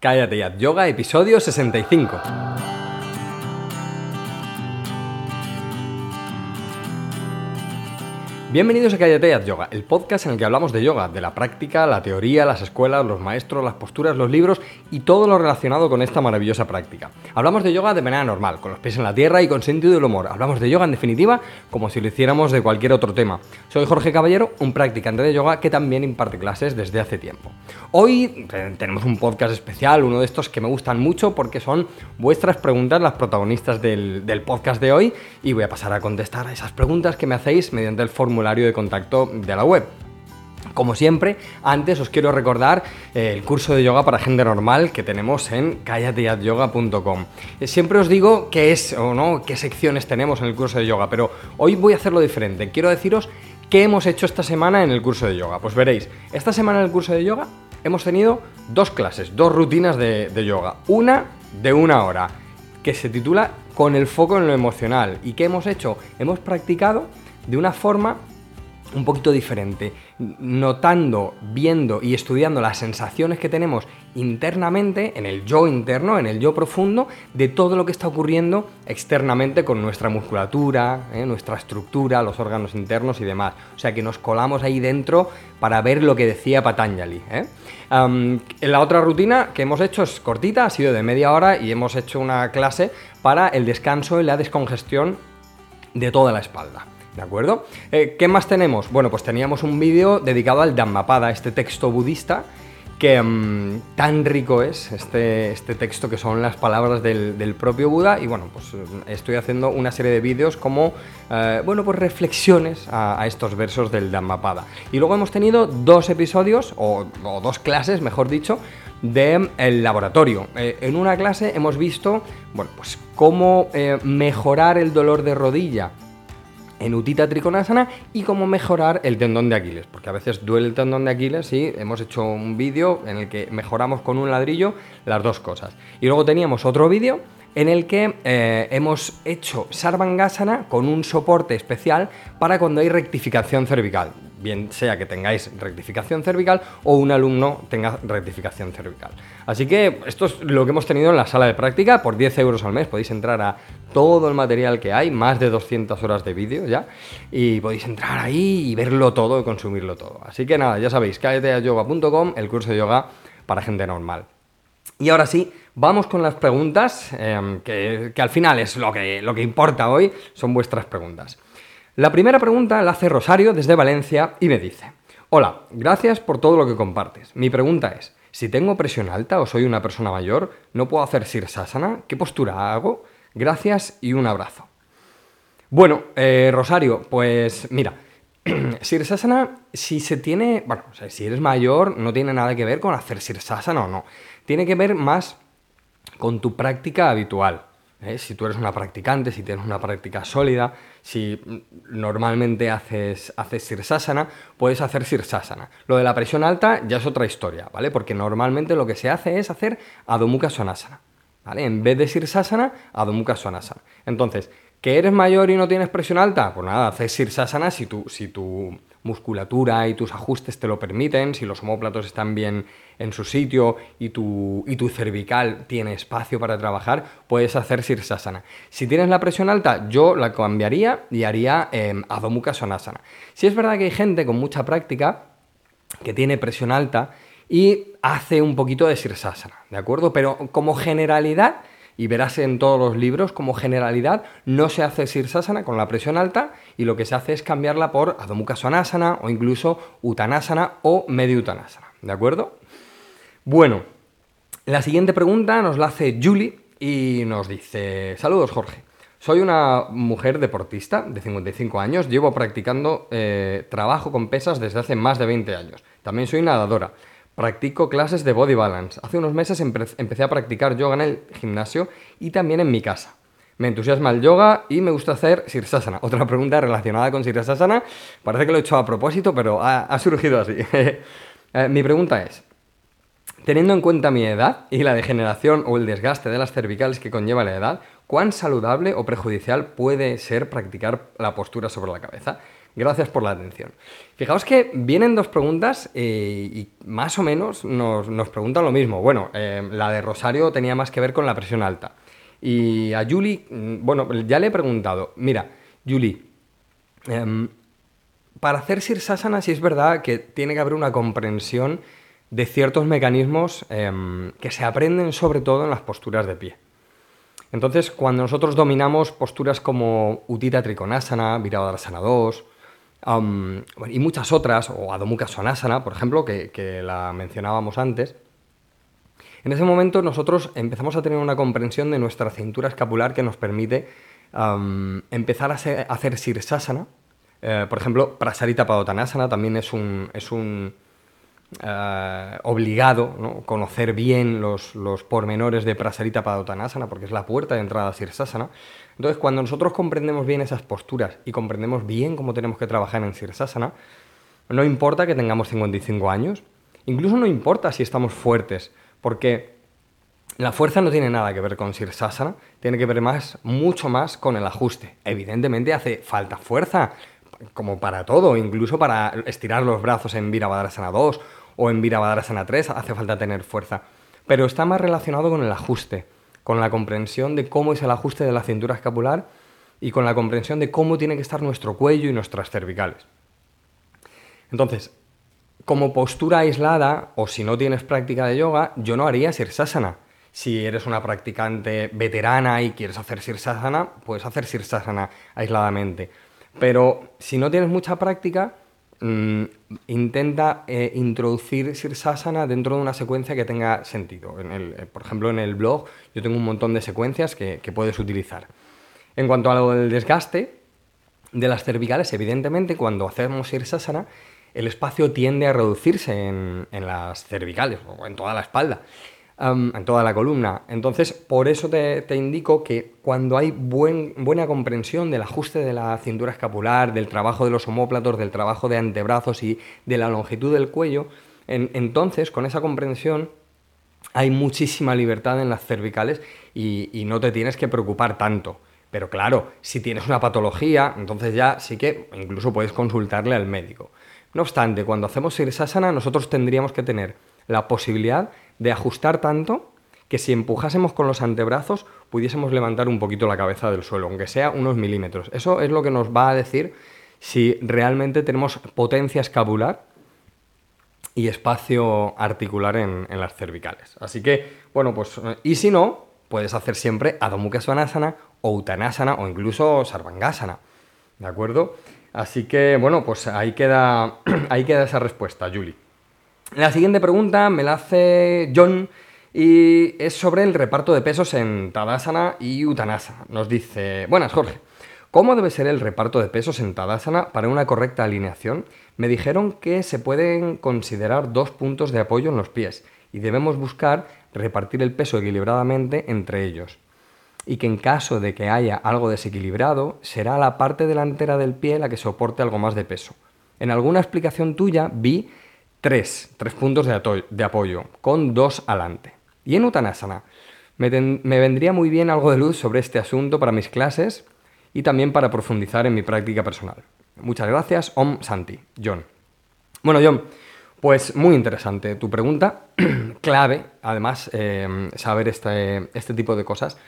Cállate ya, yoga, episodio 65. Bienvenidos a Cállate Yoga, el podcast en el que hablamos de yoga, de la práctica, la teoría, las escuelas, los maestros, las posturas, los libros y todo lo relacionado con esta maravillosa práctica. Hablamos de yoga de manera normal, con los pies en la tierra y con sentido del humor. Hablamos de yoga en definitiva como si lo hiciéramos de cualquier otro tema. Soy Jorge Caballero, un practicante de yoga que también imparte clases desde hace tiempo. Hoy eh, tenemos un podcast especial, uno de estos que me gustan mucho porque son vuestras preguntas las protagonistas del, del podcast de hoy y voy a pasar a contestar a esas preguntas que me hacéis mediante el formulario de contacto de la web. Como siempre, antes os quiero recordar eh, el curso de yoga para gente normal que tenemos en callateadyoga.com. Eh, siempre os digo qué es o no, qué secciones tenemos en el curso de yoga, pero hoy voy a hacerlo diferente. Quiero deciros qué hemos hecho esta semana en el curso de yoga. Pues veréis, esta semana en el curso de yoga hemos tenido dos clases, dos rutinas de, de yoga. Una de una hora, que se titula Con el foco en lo emocional. ¿Y qué hemos hecho? Hemos practicado de una forma un poquito diferente, notando, viendo y estudiando las sensaciones que tenemos internamente, en el yo interno, en el yo profundo, de todo lo que está ocurriendo externamente con nuestra musculatura, ¿eh? nuestra estructura, los órganos internos y demás. O sea que nos colamos ahí dentro para ver lo que decía Patanjali. ¿eh? la otra rutina que hemos hecho es cortita, ha sido de media hora y hemos hecho una clase para el descanso y la descongestión de toda la espalda. ¿De acuerdo? Eh, ¿Qué más tenemos? Bueno, pues teníamos un vídeo dedicado al Dhammapada, este texto budista que mm, tan rico es este, este, texto que son las palabras del, propio Buda y bueno, pues mm, estoy haciendo una serie de vídeos como, eh, bueno, pues reflexiones a, estos versos del Dhammapada. Y luego hemos tenido dos episodios, o, dos clases, mejor dicho, del el laboratorio. Eh, en una clase hemos visto, bueno, pues cómo mejorar el dolor de rodilla en Utita Trikonasana y cómo mejorar el tendón de Aquiles, porque a veces duele el tendón de Aquiles y hemos hecho un vídeo en el que mejoramos con un ladrillo las dos cosas. Y luego teníamos otro vídeo en el que eh, hemos hecho Sarvangasana con un soporte especial para cuando hay rectificación cervical bien sea que tengáis rectificación cervical o un alumno tenga rectificación cervical. Así que esto es lo que hemos tenido en la sala de práctica, por 10 euros al mes podéis entrar a todo el material que hay, más de 200 horas de vídeo ya, y podéis entrar ahí y verlo todo y consumirlo todo. Así que nada, ya sabéis, yoga.com, el curso de yoga para gente normal. Y ahora sí, vamos con las preguntas, em, que, que, al final es lo que, lo que importa hoy, son vuestras preguntas. La primera pregunta la hace Rosario desde Valencia y me dice, Hola, gracias por todo lo que compartes. Mi pregunta es, si tengo presión alta o soy una persona mayor, ¿no puedo hacer sirsasana? ¿Qué postura hago? Gracias y un abrazo. Bueno, eh, Rosario, pues mira, sirsasana, si se tiene, bueno, si eres mayor, no tiene nada que ver con hacer sirsasana o no. Tiene que ver más con tu práctica habitual. ¿Eh? Si tú eres una practicante, si tienes una práctica sólida, si normalmente haces, haces sirsasana, puedes hacer sirsasana. Lo de la presión alta ya es otra historia, ¿vale? Porque normalmente lo que se hace es hacer Adho Mukha Svanasana, ¿vale? En vez de sirsasana, Adho Mukha Svanasana. Entonces, ¿que eres mayor y no tienes presión alta? Pues nada, haces sirsasana si tú si tu musculatura y tus ajustes te lo permiten, si los homóplatos están bien en su sitio y tu, y tu cervical tiene espacio para trabajar, puedes hacer Sirsasana. Si tienes la presión alta, yo la cambiaría y haría eh, Adho Mukha Svanasana. Si es verdad que hay gente con mucha práctica que tiene presión alta y hace un poquito de Sirsasana, ¿de acuerdo? Pero como generalidad, y verás en todos los libros, como generalidad, no se hace Sirsasana con la presión alta y lo que se hace es cambiarla por Adho Mukha Svanasana o incluso Uttanasana o Medio Uttanasana, ¿de acuerdo? Bueno, la siguiente pregunta nos la hace Julie y nos dice, saludos Jorge. Soy una mujer deportista de 55 años, llevo practicando eh, trabajo con pesas desde hace más de 20 años. También soy nadadora. Practico clases de body balance. Hace unos meses empecé a practicar yoga en el gimnasio y también en mi casa. Me entusiasma el yoga y me gusta hacer sirsasana. Otra pregunta relacionada con sirsasana. Parece que lo he hecho a propósito, pero ha, surgido así. Eh, mi pregunta es, Teniendo en cuenta mi edad y la degeneración o el desgaste de las cervicales que conlleva la edad, ¿cuán saludable o perjudicial puede ser practicar la postura sobre la cabeza? Gracias por la atención. Fijaos que vienen dos preguntas eh, y más o menos nos, preguntan lo mismo. Bueno, eh, la de Rosario tenía más que ver con la presión alta. Y a Julie, mm, bueno, ya le he preguntado, mira, Julie, em, para hacer Sirsasana sí es verdad que tiene que haber una comprensión de ciertos mecanismos em, que se aprenden sobre todo en las posturas de pie. Entonces, cuando nosotros dominamos posturas como Utita Trikonasana, Virabhadrasana 2, y muchas otras, o Adho Mukha Svanasana, por ejemplo, que, la mencionábamos antes, en ese momento nosotros empezamos a tener una comprensión de nuestra cintura escapular que nos permite empezar a, hacer Sirsasana. Eh, por ejemplo, Prasarita Padottanasana también es un, es un eh, obligado conocer bien los, los, pormenores de Prasarita Padottanasana porque es la puerta de entrada a Sirsasana. Entonces, cuando nosotros comprendemos bien esas posturas y comprendemos bien cómo tenemos que trabajar en Sirsasana, no importa que tengamos 55 años, incluso no importa si estamos fuertes, porque la fuerza no tiene nada que ver con Sirsasana, tiene que ver más, mucho más con el ajuste. Evidentemente hace falta fuerza, como para todo, incluso para estirar los brazos en Virabhadrasana 2 o en Virabhadrasana 3 hace falta tener fuerza. Pero está más relacionado con el ajuste con la comprensión de cómo es el ajuste de la cintura escapular y con la comprensión de cómo tiene que estar nuestro cuello y nuestras cervicales. Entonces, como postura aislada, o si no tienes práctica de yoga, yo no haría sirsasana. Si eres una practicante veterana y quieres hacer sirsasana, puedes hacer sirsasana aisladamente. Pero si no tienes mucha práctica, Mm, intenta eh, introducir Sirsasana dentro de una secuencia que tenga sentido. Eh, por ejemplo, en el blog yo tengo un montón de secuencias que, puedes utilizar. En cuanto a lo del desgaste de las cervicales, evidentemente cuando hacemos Sirsasana, el espacio tiende a reducirse en las cervicales o en toda la espalda en toda la columna. Entonces, por eso te, indico que cuando hay buena comprensión del ajuste de la cintura escapular, del trabajo de los homóplatos, del trabajo de antebrazos y de la longitud del cuello, entonces con esa comprensión hay muchísima libertad en las cervicales y, y no te tienes que preocupar tanto. Pero claro, si tienes una patología, entonces ya sí que incluso puedes consultarle al médico. No obstante, cuando hacemos Sirsasana, nosotros tendríamos que tener la posibilidad de ajustar tanto que si empujásemos con los antebrazos pudiésemos levantar un poquito la cabeza del suelo, aunque sea unos milímetros. Eso es lo que nos va a decir si realmente tenemos potencia escapular y espacio articular en, las cervicales. Así que, bueno, pues, y si no, puedes hacer siempre Adho Svanasana o Uttanasana o incluso Sarvangasana, ¿de acuerdo? Así que, bueno, pues ahí queda, ahí queda esa respuesta, Julie. La siguiente pregunta me la hace John y es sobre el reparto de pesos en Tadasana y Uttanasana. Nos dice, buenas Jorge, ¿cómo debe ser el reparto de pesos en Tadasana para una correcta alineación? Me dijeron que se pueden considerar dos puntos de apoyo en los pies y debemos buscar repartir el peso equilibradamente entre ellos. Y que en caso de que haya algo desequilibrado, será la parte delantera del pie la que soporte algo más de peso. En alguna explicación tuya vi Tres, tres puntos de, apoyo, con dos adelante. Y en Uttanasana, me, me vendría muy bien algo de luz sobre este asunto para mis clases y también para profundizar en mi práctica personal. Muchas gracias, Om Santi, John. Bueno, John, pues muy interesante tu pregunta, clave, además, eh, saber este, este tipo de cosas.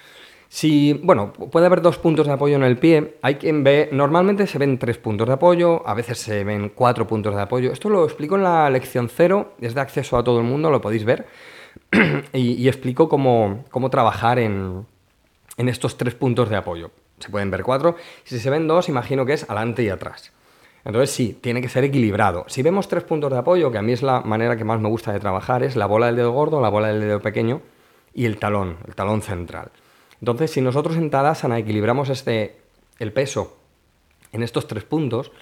Si, bueno, puede haber dos puntos de apoyo en el pie. Hay quien ve, normalmente se ven tres puntos de apoyo, a veces se ven cuatro puntos de apoyo. Esto lo explico en la lección cero, es de acceso a todo el mundo, lo podéis ver. y, explico cómo, trabajar en, estos tres puntos de apoyo. Se pueden ver cuatro. Si se ven dos, imagino que es adelante y atrás. Entonces sí, tiene que ser equilibrado. Si vemos tres puntos de apoyo, que a mí es la manera que más me gusta de trabajar, es la bola del dedo gordo, la bola del dedo pequeño y el talón, el talón central. Entonces, si nosotros en Tadasana equilibramos este, el peso en estos tres puntos,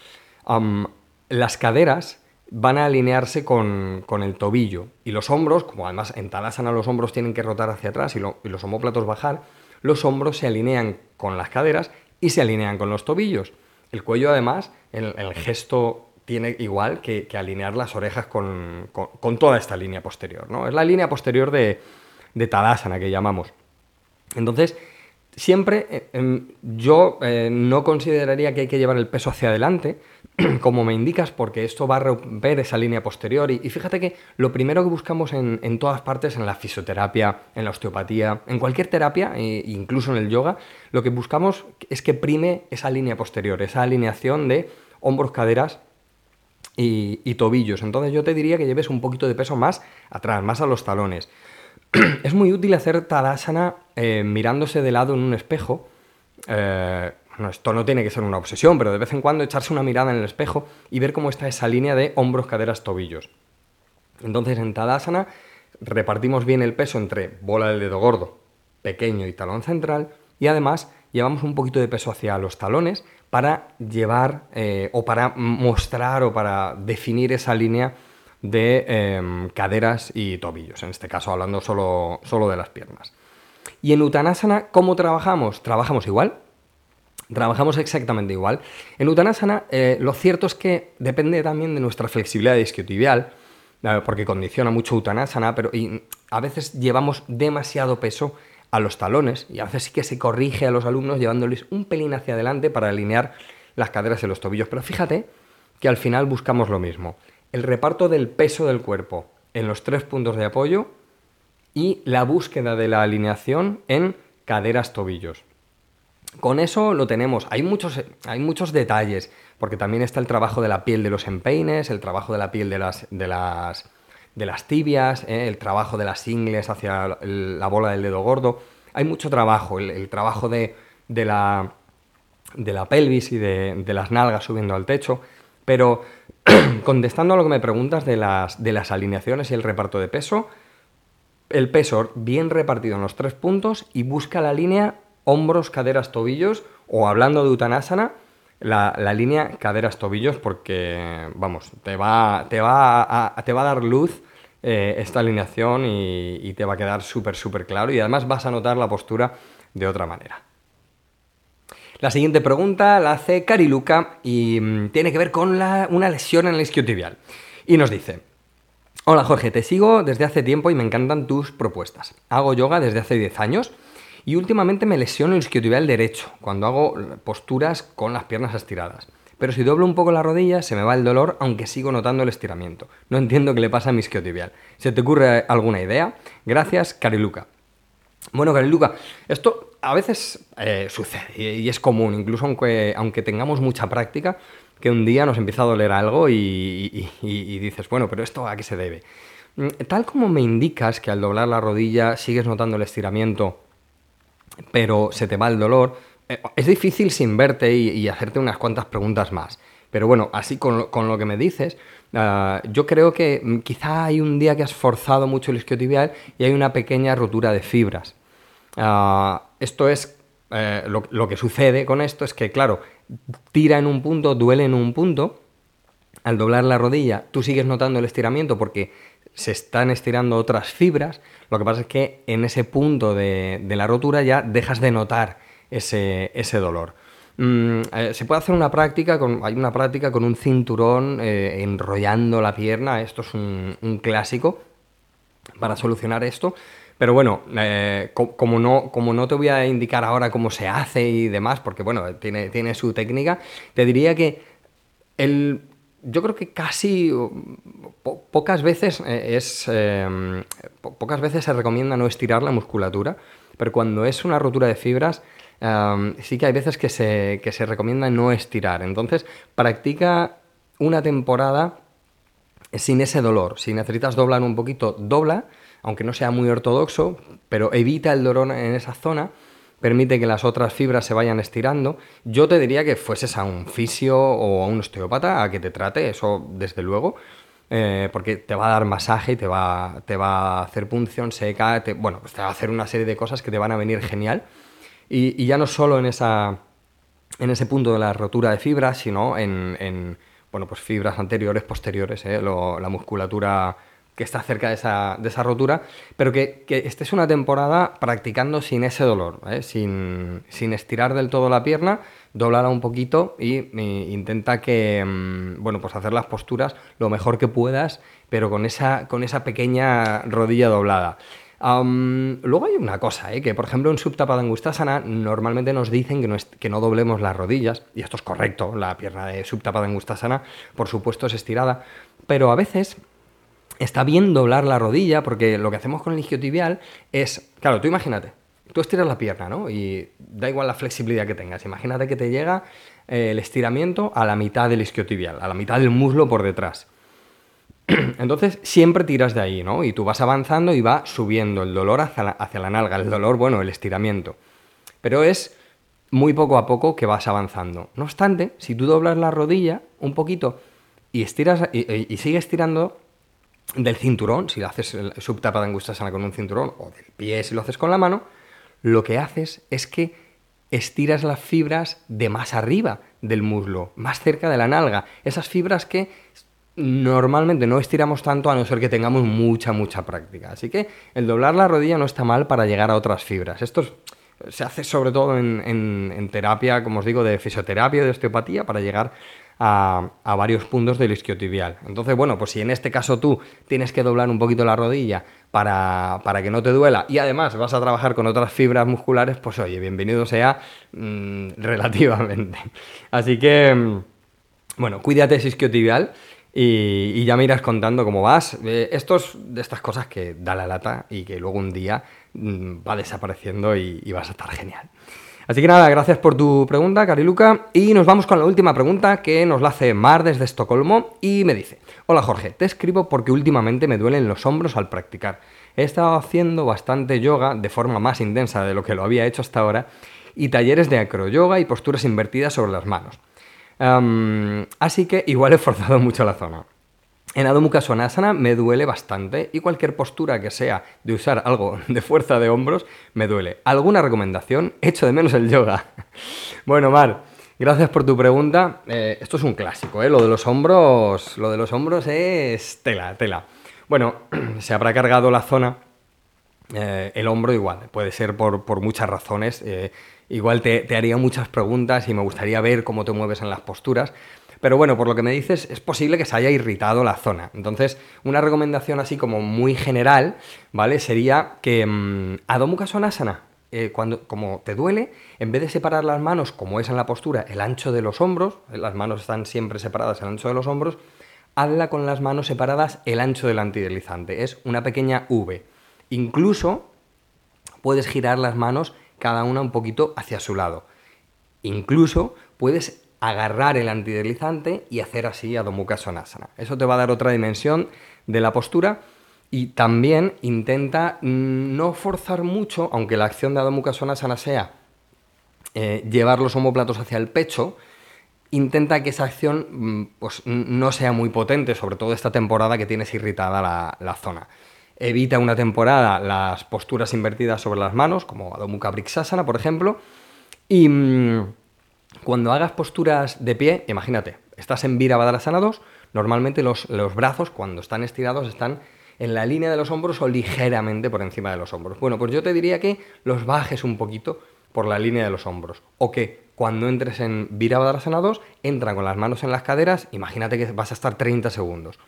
las caderas van a alinearse con, el tobillo y los hombros, como además en Tadasana los hombros tienen que rotar hacia atrás y, los homóplatos bajar, los hombros se alinean con las caderas y se alinean con los tobillos. El cuello además, el, el gesto tiene igual que, alinear las orejas con, toda esta línea posterior. ¿no? Es la línea posterior de, de Tadasana que llamamos. Entonces, siempre eh, em, yo eh, no consideraría que hay que llevar el peso hacia adelante, como me indicas, porque esto va a romper esa línea posterior. Y, fíjate que lo primero que buscamos en, todas partes, en la fisioterapia, en la osteopatía, en cualquier terapia, e incluso en el yoga, lo que buscamos es que prime esa línea posterior, esa alineación de hombros, caderas y, tobillos. Entonces yo te diría que lleves un poquito de peso más atrás, más a los talones. es muy útil hacer Tadasana eh, mirándose de lado en un espejo. Eh, esto no tiene que ser una obsesión, pero de vez en cuando echarse una mirada en el espejo y ver cómo está esa línea de hombros, caderas, tobillos. Entonces en Tadasana repartimos bien el peso entre bola del dedo gordo, pequeño y talón central y además llevamos un poquito de peso hacia los talones para llevar eh, o para mostrar o para definir esa línea de em, caderas y tobillos, en este caso hablando solo, solo de las piernas. Y en Uttanasana, ¿cómo trabajamos? Trabajamos igual, trabajamos exactamente igual. En Uttanasana, eh, lo cierto es que depende también de nuestra flexibilidad isquiotibial, eh, porque condiciona mucho Uttanasana, pero a veces llevamos demasiado peso a los talones y a veces sí que se corrige a los alumnos llevándoles un pelín hacia adelante para alinear las caderas y los tobillos. Pero fíjate que al final buscamos lo mismo, el reparto del peso del cuerpo en los tres puntos de apoyo y la búsqueda de la alineación en caderas-tobillos. Con eso lo tenemos. Hay muchos, hay muchos detalles, porque también está el trabajo de la piel de los empeines, el trabajo de la piel de las, de las, de las tibias, ¿eh? el trabajo de las ingles hacia la bola del dedo gordo. Hay mucho trabajo, el, trabajo de, de, la, de la pelvis y de, de las nalgas subiendo al techo. Pero contestando a lo que me preguntas de las, alineaciones y el reparto de peso, el peso bien repartido en los tres puntos y busca la línea hombros, caderas, tobillos, o hablando de Uttanasana, la, línea caderas, tobillos, porque, vamos, te va, te va, a, te va a dar luz eh, esta alineación y te va a quedar súper, súper claro y además vas a notar la postura de otra manera. La siguiente pregunta la hace Cariluca y mm, tiene que ver con una lesión en el isquiotibial. Y nos dice, Hola Jorge, te sigo desde hace tiempo y me encantan tus propuestas. Hago yoga desde hace 10 años y últimamente me lesiono el isquiotibial derecho cuando hago posturas con las piernas estiradas. Pero si doblo un poco la rodilla se me va el dolor aunque sigo notando el estiramiento. No entiendo qué le pasa a mi isquiotibial. ¿Se te ocurre alguna idea? Gracias, Cariluca. Bueno, Cariluca, esto a veces eh, sucede y, es común, incluso aunque, aunque tengamos mucha práctica, que un día nos empieza a doler algo y, dices, bueno, pero esto a qué se debe. Mm, tal como me indicas que al doblar la rodilla sigues notando el estiramiento, pero se te va el dolor, eh, es difícil sin verte y, hacerte unas cuantas preguntas más. Pero bueno, así con, lo que me dices, ah, yo creo que mm, quizá hay un día que has forzado mucho el isquiotibial y hay una pequeña rotura de fibras. Ah, esto es, eh, lo, que sucede con esto es que, claro, tira en un punto, duele en un punto, al doblar la rodilla tú sigues notando el estiramiento porque se están estirando otras fibras, lo que pasa es que en ese punto de, la rotura ya dejas de notar ese, dolor. Mm, eh, se puede hacer una práctica, con, hay una práctica con un cinturón eh, enrollando la pierna, esto es un clásico para solucionar esto, pero bueno, eh, como, no, como no te voy a indicar ahora cómo se hace y demás, porque bueno, tiene, tiene su técnica, te diría que el, yo creo que casi pocas veces eh, es em, pocas veces se recomienda no estirar la musculatura, pero cuando es una rotura de fibras em, sí que hay veces que se, que se recomienda no estirar. Entonces, practica una temporada sin ese dolor. Si necesitas doblar un poquito, dobla aunque no sea muy ortodoxo, pero evita el dolor en esa zona, permite que las otras fibras se vayan estirando. Yo te diría que fueses a un fisio o a un osteópata a que te trate, eso desde luego, eh, porque te va a dar masaje, te va, te va a hacer punción seca, bueno, pues te va a hacer una serie de cosas que te van a venir genial. Y, ya no solo en, esa, en ese punto de la rotura de fibras, sino en, bueno, pues fibras anteriores, posteriores, eh, la musculatura que está cerca de esa, de esa rotura, pero que, que, estés una temporada practicando sin ese dolor, ¿eh? sin, sin, estirar del todo la pierna, doblarla un poquito y, intenta que, mm, bueno, pues hacer las posturas lo mejor que puedas, pero con esa, con esa pequeña rodilla doblada. luego hay una cosa, ¿eh? que por ejemplo en Subtapadangustasana normalmente nos dicen que no, que no doblemos las rodillas, y esto es correcto, la pierna de Subtapadangustasana por supuesto es estirada, pero a veces está bien doblar la rodilla porque lo que hacemos con el isquiotibial es, claro, tú imagínate, tú estiras la pierna, ¿no? Y da igual la flexibilidad que tengas, imagínate que te llega eh, el estiramiento a la mitad del isquiotibial, a la mitad del muslo por detrás. Entonces siempre tiras de ahí, ¿no? Y tú vas avanzando y va subiendo el dolor hacia la, hacia la nalga, el dolor, bueno, el estiramiento. Pero es muy poco a poco que vas avanzando. No obstante, si tú doblas la rodilla un poquito y estiras y, sigues tirando del cinturón, si lo haces subtapa de angustia con un cinturón, o del pie si lo haces con la mano, lo que haces es que estiras las fibras de más arriba del muslo, más cerca de la nalga. Esas fibras que normalmente no estiramos tanto a no ser que tengamos mucha, mucha práctica. Así que el doblar la rodilla no está mal para llegar a otras fibras. Esto se hace sobre todo en, terapia, como os digo, de fisioterapia, de osteopatía, para llegar a, varios puntos del isquiotibial. Entonces, bueno, pues si en este caso tú tienes que doblar un poquito la rodilla para, que no te duela y además vas a trabajar con otras fibras musculares, pues oye, bienvenido sea mm, relativamente. Así que, mm, bueno, cuídate ese isquiotibial y, ya me irás contando cómo vas. Eh, de estas cosas que da la lata y que luego un día va desapareciendo y, vas a estar genial. Así que nada, gracias por tu pregunta, Cariluca. Y nos vamos con la última pregunta que nos la hace Mar desde Estocolmo y me dice, hola Jorge, te escribo porque últimamente me duelen los hombros al practicar. He estado haciendo bastante yoga de forma más intensa de lo que lo había hecho hasta ahora y talleres de acroyoga y posturas invertidas sobre las manos así que igual he forzado mucho la zona. En Adho Mukha Svanasana me duele bastante y cualquier postura que sea de usar algo de fuerza de hombros me duele. ¿Alguna recomendación? Echo de menos el yoga. bueno, Mar, gracias por tu pregunta. Eh, esto es un clásico, ¿eh? Lo de los hombros, lo de los hombros es tela, tela. Bueno, se habrá cargado la zona, eh, el hombro igual, puede ser por, por muchas razones. Eh, Igual te, haría muchas preguntas y me gustaría ver cómo te mueves en las posturas. Pero bueno, por lo que me dices, es posible que se haya irritado la zona. Entonces, una recomendación así como muy general, ¿vale? Sería que mmm, Adho Mukha Svanasana, eh, cuando, como te duele, en vez de separar las manos, como es en la postura, el ancho de los hombros, las manos están siempre separadas el ancho de los hombros, hazla con las manos separadas el ancho del antideslizante. Es una pequeña V. Incluso puedes girar las manos cada una un poquito hacia su lado. Incluso puedes agarrar el antideslizante y hacer así a Mukha Sonasana. Eso te va a dar otra dimensión de la postura y también intenta no forzar mucho, aunque la acción de Adho Sonasana sea eh, llevar los homóplatos hacia el pecho, intenta que esa acción mm, pues, no sea muy potente, sobre todo esta temporada que tienes irritada la, zona. Evita una temporada las posturas invertidas sobre las manos, como Adho Mukha Brixasana, por ejemplo. Y mm, cuando hagas posturas de pie, imagínate, estás en Virabhadrasana 2, normalmente los, los brazos, cuando están estirados, están en la línea de los hombros o ligeramente por encima de los hombros. Bueno, pues yo te diría que los bajes un poquito por la línea de los hombros. O que cuando entres en Virabhadrasana 2, entra con las manos en las caderas, imagínate que vas a estar 30 segundos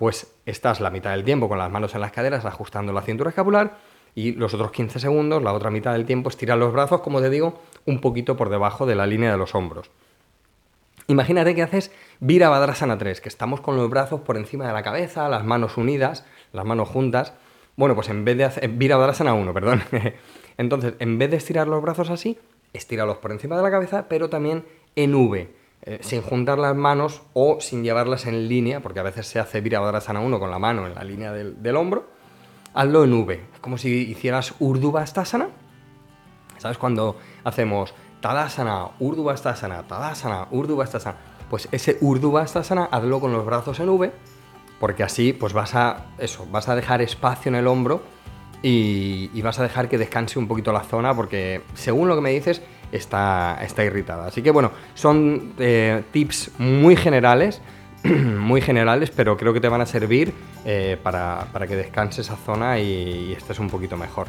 pues estás la mitad del tiempo con las manos en las caderas ajustando la cintura escapular y los otros 15 segundos, la otra mitad del tiempo, estiras los brazos, como te digo, un poquito por debajo de la línea de los hombros. Imagínate que haces Virabhadrasana 3, que estamos con los brazos por encima de la cabeza, las manos unidas, las manos juntas. Bueno, pues en vez de hacer Virabhadrasana 1, perdón. Entonces, en vez de estirar los brazos así, estíralos por encima de la cabeza, pero también en V eh, sin juntar las manos o sin llevarlas en línea, porque a veces se hace Virabhadrasana 1 con la mano en la línea del, hombro, hazlo en V. Es como si hicieras Urdhvastasana. ¿Sabes? Cuando hacemos Tadasana, Urdhvastasana, Tadasana, Urdhvastasana. Pues ese Urdhvastasana hazlo con los brazos en V, porque así pues vas a, eso, vas a dejar espacio en el hombro y, y vas a dejar que descanse un poquito la zona, porque según lo que me dices, está, está irritada. Así que bueno, son eh, tips muy generales, muy generales, pero creo que te van a servir eh, para, que descanse esa zona y, estés un poquito mejor.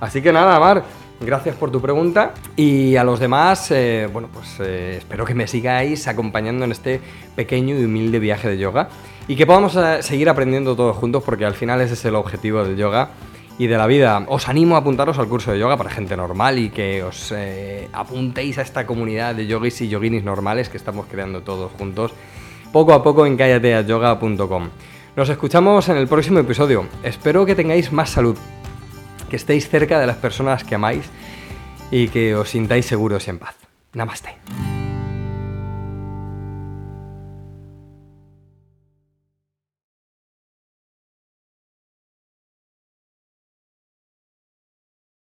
Así que nada, Mar, gracias por tu pregunta y a los demás, eh, bueno, pues espero que me sigáis acompañando en este pequeño y humilde viaje de yoga y que podamos seguir aprendiendo todos juntos porque al final ese es el objetivo del yoga y de la vida. Os animo a apuntaros al curso de yoga para gente normal y que os eh, apuntéis a esta comunidad de yogis y yoginis normales que estamos creando todos juntos poco a poco en callateayoga.com. Nos escuchamos en el próximo episodio. Espero que tengáis más salud, que estéis cerca de las personas que amáis y que os sintáis seguros y en paz. Namaste.